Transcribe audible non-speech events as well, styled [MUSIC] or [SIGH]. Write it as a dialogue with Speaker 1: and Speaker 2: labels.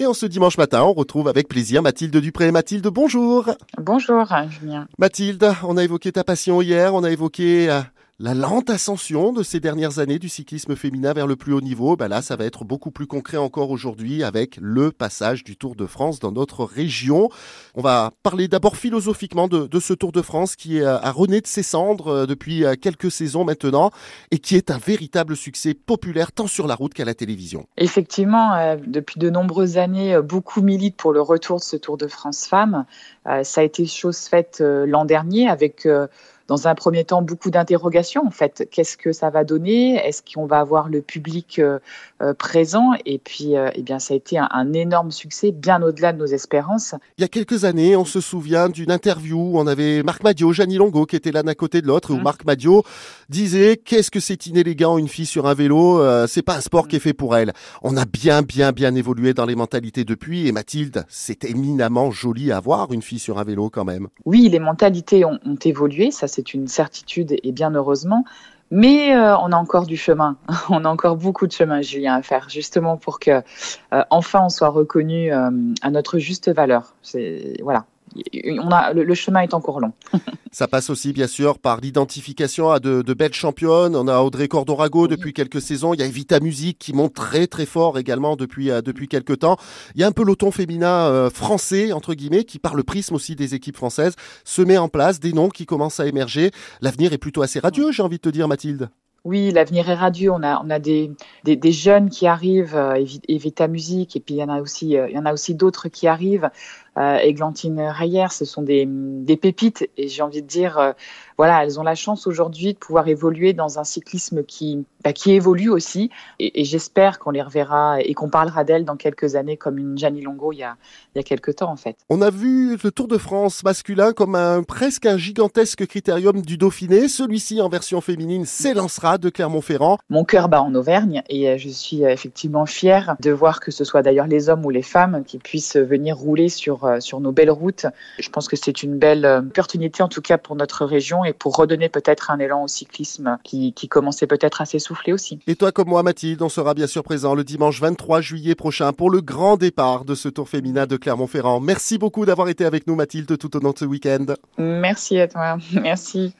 Speaker 1: Et en ce dimanche matin, on retrouve avec plaisir Mathilde Dupré. Mathilde, bonjour.
Speaker 2: Bonjour, Julien.
Speaker 1: Mathilde, on a évoqué ta passion hier, on a évoqué euh, la lente ascension de ces dernières années du cyclisme féminin vers le plus haut niveau, ben là, ça va être beaucoup plus concret encore aujourd'hui avec le passage du Tour de France dans notre région. On va parler d'abord philosophiquement de, ce Tour de France qui a rené de ses cendres euh, depuis euh, quelques saisons maintenant et qui est un véritable succès populaire tant sur la route qu'à la télévision.
Speaker 2: Effectivement, euh, depuis de nombreuses années, beaucoup militent pour le retour de ce Tour de France femmes. ça a été chose faite l'an dernier avec dans un premier temps beaucoup d'interrogations. En fait, qu'est-ce que ça va donner? Est-ce qu'on va avoir le public euh, euh, présent? Et puis, euh, eh bien, ça a été un, énorme succès, bien au-delà de nos espérances.
Speaker 1: Il y a quelques années, on se souvient d'une interview où on avait Marc Madio, Janie Longo qui était l'un à côté de l'autre, où mmh. Marc Madio disait qu'est-ce que c'est inélégant une fille sur un vélo C'est pas un sport qui est fait pour elle. On a bien, bien, bien évolué dans les mentalités depuis. Et Mathilde, c'est éminemment joli à voir une fille sur un vélo quand même.
Speaker 2: Oui, les mentalités ont, ont évolué. Ça, c'est c'est une certitude et bien heureusement. Mais euh, on a encore du chemin, [LAUGHS] on a encore beaucoup de chemin, Julien, à faire, justement pour que euh, enfin on soit reconnu euh, à notre juste valeur. C'est voilà, on a, le, chemin est encore long. [LAUGHS]
Speaker 1: Ça passe aussi, bien sûr, par l'identification à de, belles championnes. On a Audrey Cordorago depuis quelques saisons. Il y a Evita Music qui monte très, très fort également depuis, euh, depuis quelques temps. Il y a un peloton féminin euh, français, entre guillemets, qui, par le prisme aussi des équipes françaises, se met en place, des noms qui commencent à émerger. L'avenir est plutôt assez radieux, j'ai envie de te dire, Mathilde.
Speaker 2: Oui, l'avenir est radieux. On a, on a des, des, jeunes qui arrivent, euh, Evita Music, et puis il y en a aussi, il y en a aussi d'autres qui arrivent. Euh, Églantine Rayer, ce sont des, des pépites, et j'ai envie de dire, voilà, elles ont la chance aujourd'hui de pouvoir évoluer dans un cyclisme qui, bah, qui évolue aussi. Et, j'espère qu'on les reverra et qu'on parlera d'elles dans quelques années comme une Gianni Longo il y, a, il y a quelques temps en fait.
Speaker 1: On a vu le Tour de France masculin comme un presque un gigantesque critérium du Dauphiné. Celui-ci en version féminine s'élancera de Clermont-Ferrand.
Speaker 2: Mon cœur bat en Auvergne et euh, je suis euh, effectivement fière de voir que ce soit d'ailleurs les hommes ou les femmes qui puissent venir rouler sur, euh, sur nos belles routes. Je pense que c'est une belle opportunité en tout cas pour notre région pour redonner peut-être un élan au cyclisme qui, qui commençait peut-être à s'essouffler aussi.
Speaker 1: Et toi comme moi Mathilde, on sera bien sûr présent le dimanche 23 juillet prochain pour le grand départ de ce Tour féminin de Clermont-Ferrand. Merci beaucoup d'avoir été avec nous Mathilde tout au long de ce week-end.
Speaker 2: Merci à toi. [LAUGHS] Merci.